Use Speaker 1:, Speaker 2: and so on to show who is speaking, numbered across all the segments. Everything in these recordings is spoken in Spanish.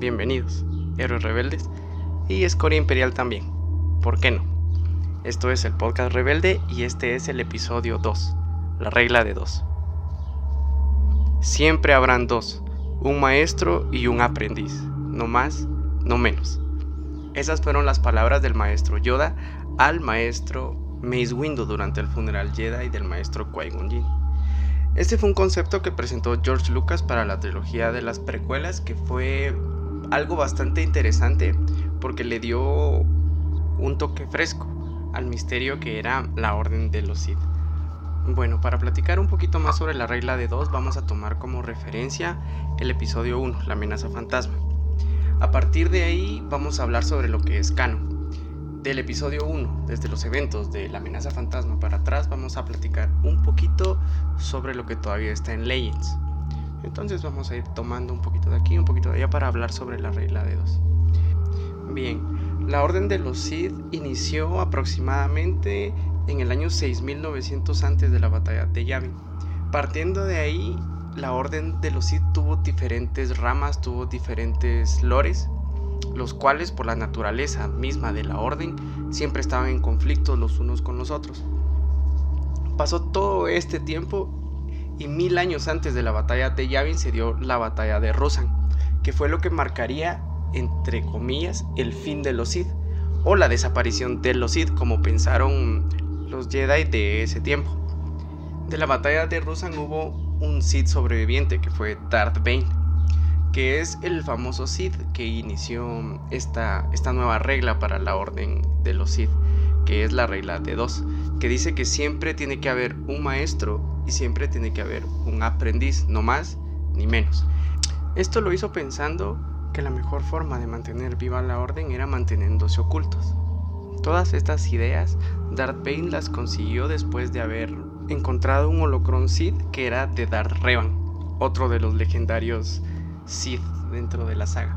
Speaker 1: Bienvenidos, héroes rebeldes y escoria imperial también. ¿Por qué no? Esto es el podcast rebelde y este es el episodio 2, la regla de dos. Siempre habrán dos, un maestro y un aprendiz, no más, no menos. Esas fueron las palabras del maestro Yoda al maestro Mace Windu durante el funeral Jedi del maestro Qui-Gon Jinn. Este fue un concepto que presentó George Lucas para la trilogía de las precuelas que fue algo bastante interesante porque le dio un toque fresco al misterio que era la Orden de los Sith. Bueno, para platicar un poquito más sobre la regla de dos, vamos a tomar como referencia el episodio 1, la amenaza fantasma. A partir de ahí vamos a hablar sobre lo que es canon. Del episodio 1, desde los eventos de la amenaza fantasma para atrás, vamos a platicar un poquito sobre lo que todavía está en Legends. Entonces vamos a ir tomando un poquito de aquí, un poquito de allá para hablar sobre la regla de dos. Bien, la Orden de los Sith inició aproximadamente en el año 6900 antes de la batalla de Yavin. Partiendo de ahí, la Orden de los Sith tuvo diferentes ramas, tuvo diferentes lores, los cuales por la naturaleza misma de la Orden siempre estaban en conflicto los unos con los otros. Pasó todo este tiempo y mil años antes de la batalla de Yavin se dio la batalla de Rosan, que fue lo que marcaría, entre comillas, el fin de los Sith, o la desaparición de los Sith, como pensaron los Jedi de ese tiempo. De la batalla de Rosan hubo un Sith sobreviviente que fue Darth Bane, que es el famoso Sith que inició esta, esta nueva regla para la orden de los Sith, que es la regla de dos, que dice que siempre tiene que haber un maestro y siempre tiene que haber un aprendiz, no más ni menos. Esto lo hizo pensando que la mejor forma de mantener viva la orden era manteniéndose ocultos. Todas estas ideas Darth Bane las consiguió después de haber encontrado un holocron Sith que era de Darth Revan, otro de los legendarios Sith dentro de la saga.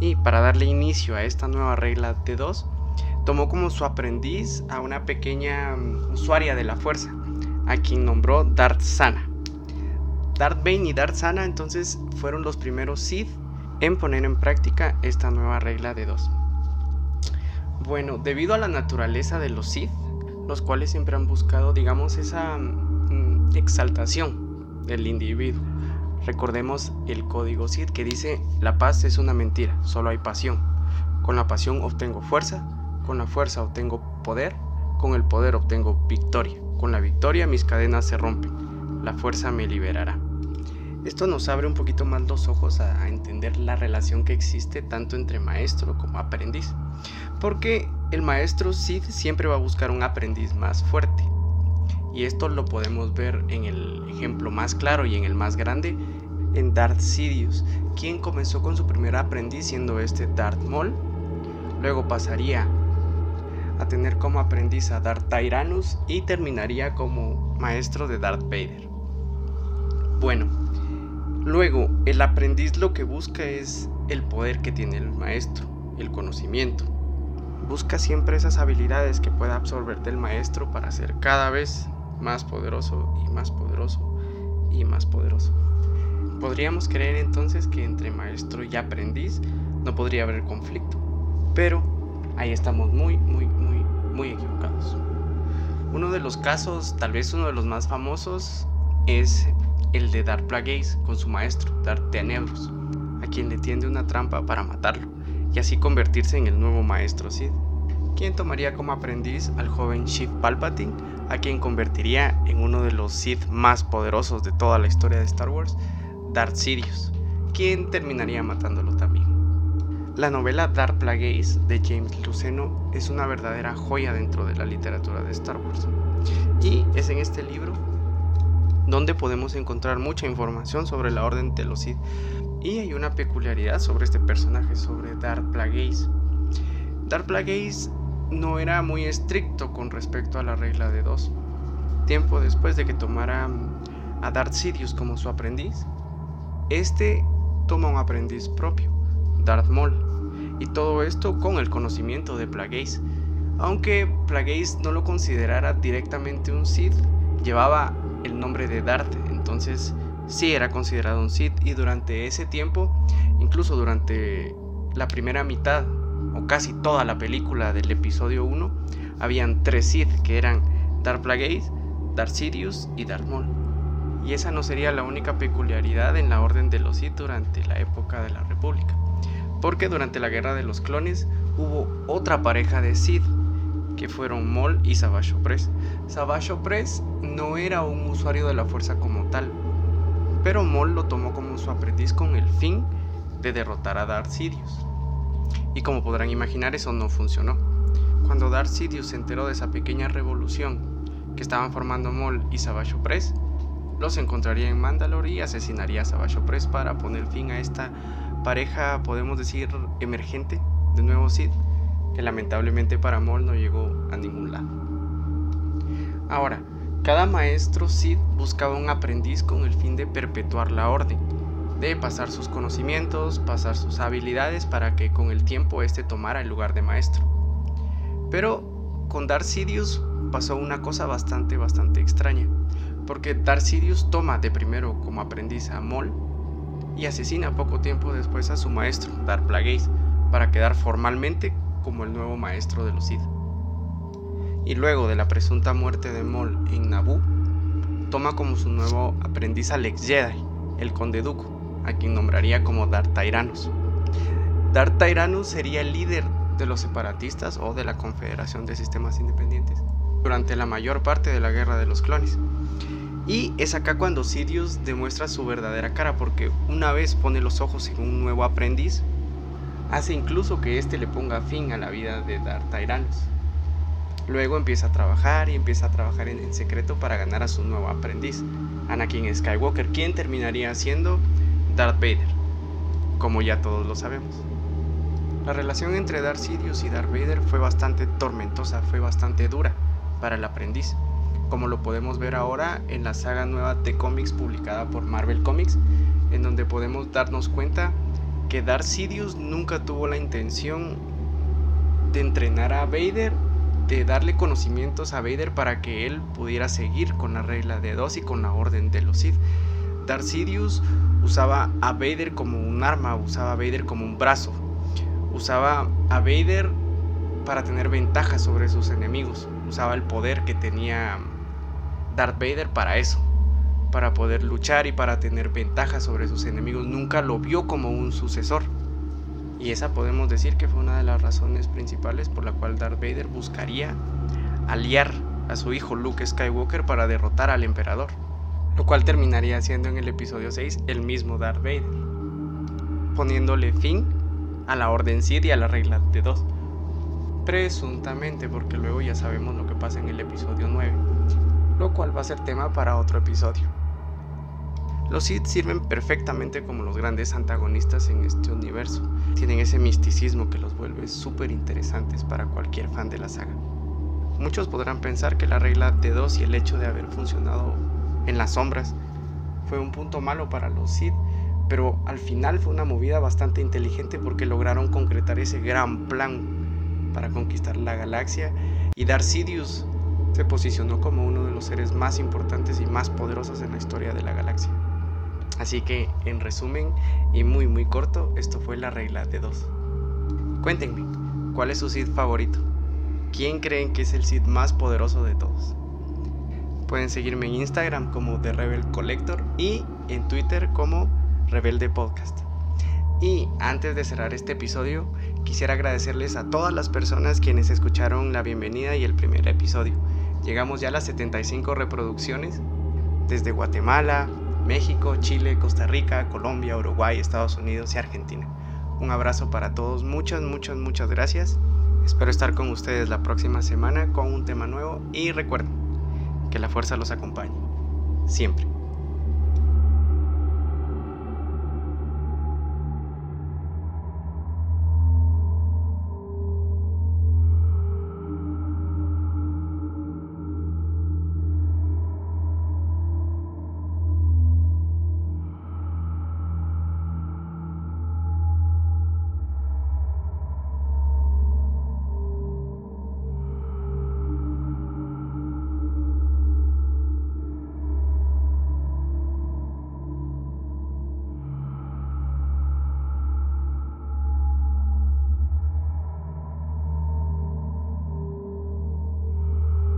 Speaker 1: Y para darle inicio a esta nueva regla de dos, tomó como su aprendiz a una pequeña mm, usuaria de la fuerza, a quien nombró Darth Sana. Darth Bane y Darth Sana entonces fueron los primeros Sith en poner en práctica esta nueva regla de dos. Bueno, debido a la naturaleza de los Sith, los cuales siempre han buscado, digamos, esa mm, exaltación del individuo. Recordemos el código Sith que dice, la paz es una mentira, solo hay pasión. Con la pasión obtengo fuerza, con la fuerza obtengo poder, con el poder obtengo victoria. Con la victoria mis cadenas se rompen, la fuerza me liberará. Esto nos abre un poquito más los ojos a, entender la relación que existe tanto entre maestro como aprendiz. Porque el maestro Sid siempre va a buscar un aprendiz más fuerte. Y esto lo podemos ver en el ejemplo más claro y en el más grande en Darth Sidious, quien comenzó con su primer aprendiz siendo este Darth Maul. Luego pasaría a tener como aprendiz a Darth Tyrannus y terminaría como maestro de Darth Vader. Bueno, luego el aprendiz lo que busca es el poder que tiene el maestro, el conocimiento. Busca siempre esas habilidades que pueda absorber del maestro para ser cada vez más poderoso y más poderoso y más poderoso. Podríamos creer entonces que entre maestro y aprendiz no podría haber conflicto, pero ahí estamos muy, muy, muy, muy equivocados. Uno de los casos, tal vez uno de los más famosos, es el de Darth Plagueis con su maestro, Darth Tenebros, a quien le tiende una trampa para matarlo y así convertirse en el nuevo maestro Sith, quien tomaría como aprendiz al joven Sheev Palpatine, a quien convertiría en uno de los Sith más poderosos de toda la historia de Star Wars, Darth Sidious, quien terminaría matándolo también. La novela Dark Plagueis de James Luceno es una verdadera joya dentro de la literatura de Star Wars. Y es en este libro donde podemos encontrar mucha información sobre la Orden de los Sith. Y hay una peculiaridad sobre este personaje, sobre Darth Plagueis. Darth Plagueis no era muy estricto con respecto a la regla de dos. Tiempo después de que tomara a Darth Sidious como su aprendiz, este toma un aprendiz propio, Darth Maul, y todo esto con el conocimiento de Plagueis. Aunque Plagueis no lo considerara directamente un Sith, llevaba el nombre de Darth, entonces sí era considerado un Sith y durante ese tiempo, incluso durante la primera mitad o casi toda la película del episodio 1, habían tres Sith que eran Darth Plagueis, Darth Sidious y Darth Maul. Y esa no sería la única peculiaridad en la Orden de los Sith durante la época de la República, porque durante la Guerra de los Clones hubo otra pareja de Sith que fueron Maul y Savage Opress. Savage Opress no era un usuario de la fuerza como tal, pero Maul lo tomó como su aprendiz con el fin de derrotar a Darth Sidious. Y como podrán imaginar, eso no funcionó. Cuando Darth Sidious se enteró de esa pequeña revolución que estaban formando Maul y Savage Opress, los encontraría en Mandalore y asesinaría a Savage Opress para poner fin a esta pareja, podemos decir, emergente de nuevo Sith, que lamentablemente para Maul no llegó a ningún lado. Ahora, cada maestro Sith buscaba un aprendiz con el fin de perpetuar la orden, de pasar sus conocimientos, pasar sus habilidades para que con el tiempo éste tomara el lugar de maestro. Pero con Darth Sidious pasó una cosa bastante, bastante extraña, porque Darth Sidious toma de primero como aprendiz a Maul y asesina poco tiempo después a su maestro, Darth Plagueis, para quedar formalmente como el nuevo maestro de los Sith y luego de la presunta muerte de Maul en Naboo, toma como su nuevo aprendiz al ex Jedi, el Conde Dooku, a quien nombraría como Darth Tyrannus. Darth Tyrannus sería el líder de los separatistas o de la Confederación de Sistemas Independientes durante la mayor parte de la Guerra de los Clones. Y es acá cuando Sidious demuestra su verdadera cara porque una vez pone los ojos en un nuevo aprendiz, hace incluso que éste le ponga fin a la vida de Darth Tyrannus. Luego empieza a trabajar y empieza a trabajar en, secreto para ganar a su nuevo aprendiz, Anakin Skywalker, quien terminaría siendo Darth Vader, como ya todos lo sabemos. La relación entre Darth Sidious y Darth Vader fue bastante tormentosa, fue bastante dura para el aprendiz, como lo podemos ver ahora en la saga nueva de cómics publicada por Marvel Comics, en donde podemos darnos cuenta que Darth Sidious nunca tuvo la intención de entrenar a Vader de darle conocimientos a Vader para que él pudiera seguir con la regla de dos y con la orden de los Sith. Darth Sidious usaba a Vader como un arma, usaba a Vader como un brazo, usaba a Vader para tener ventaja sobre sus enemigos, usaba el poder que tenía Darth Vader para eso, para poder luchar y para tener ventaja sobre sus enemigos. Nunca lo vio como un sucesor. Y esa podemos decir que fue una de las razones principales por la cual Darth Vader buscaría aliar a su hijo Luke Skywalker para derrotar al emperador, lo cual terminaría siendo en el episodio 6 el mismo Darth Vader, poniéndole fin a la orden Sith y a la regla de dos. Presuntamente, porque luego ya sabemos lo que pasa en el episodio 9, lo cual va a ser tema para otro episodio. Los Sith sirven perfectamente como los grandes antagonistas en este universo. Tienen ese misticismo que los vuelve súper interesantes para cualquier fan de la saga. Muchos podrán pensar que la regla de dos y el hecho de haber funcionado en las sombras fue un punto malo para los Sith, pero al final fue una movida bastante inteligente porque lograron concretar ese gran plan para conquistar la galaxia y Darth Sidious se posicionó como uno de los seres más importantes y más poderosos en la historia de la galaxia. Así que, en resumen y muy muy corto, esto fue la regla de dos. Cuéntenme, ¿cuál es su Sith favorito? ¿Quién creen que es el Sith más poderoso de todos? Pueden seguirme en Instagram como The Rebel Collector y en Twitter como Rebelde Podcast. Y antes de cerrar este episodio, quisiera agradecerles a todas las personas quienes escucharon la bienvenida y el primer episodio. Llegamos ya a las 75 reproducciones desde Guatemala, México, Chile, Costa Rica, Colombia, Uruguay, Estados Unidos y Argentina. Un abrazo para todos, muchas, muchas, muchas gracias. Espero estar con ustedes la próxima semana con un tema nuevo y recuerden que la fuerza los acompañe, siempre.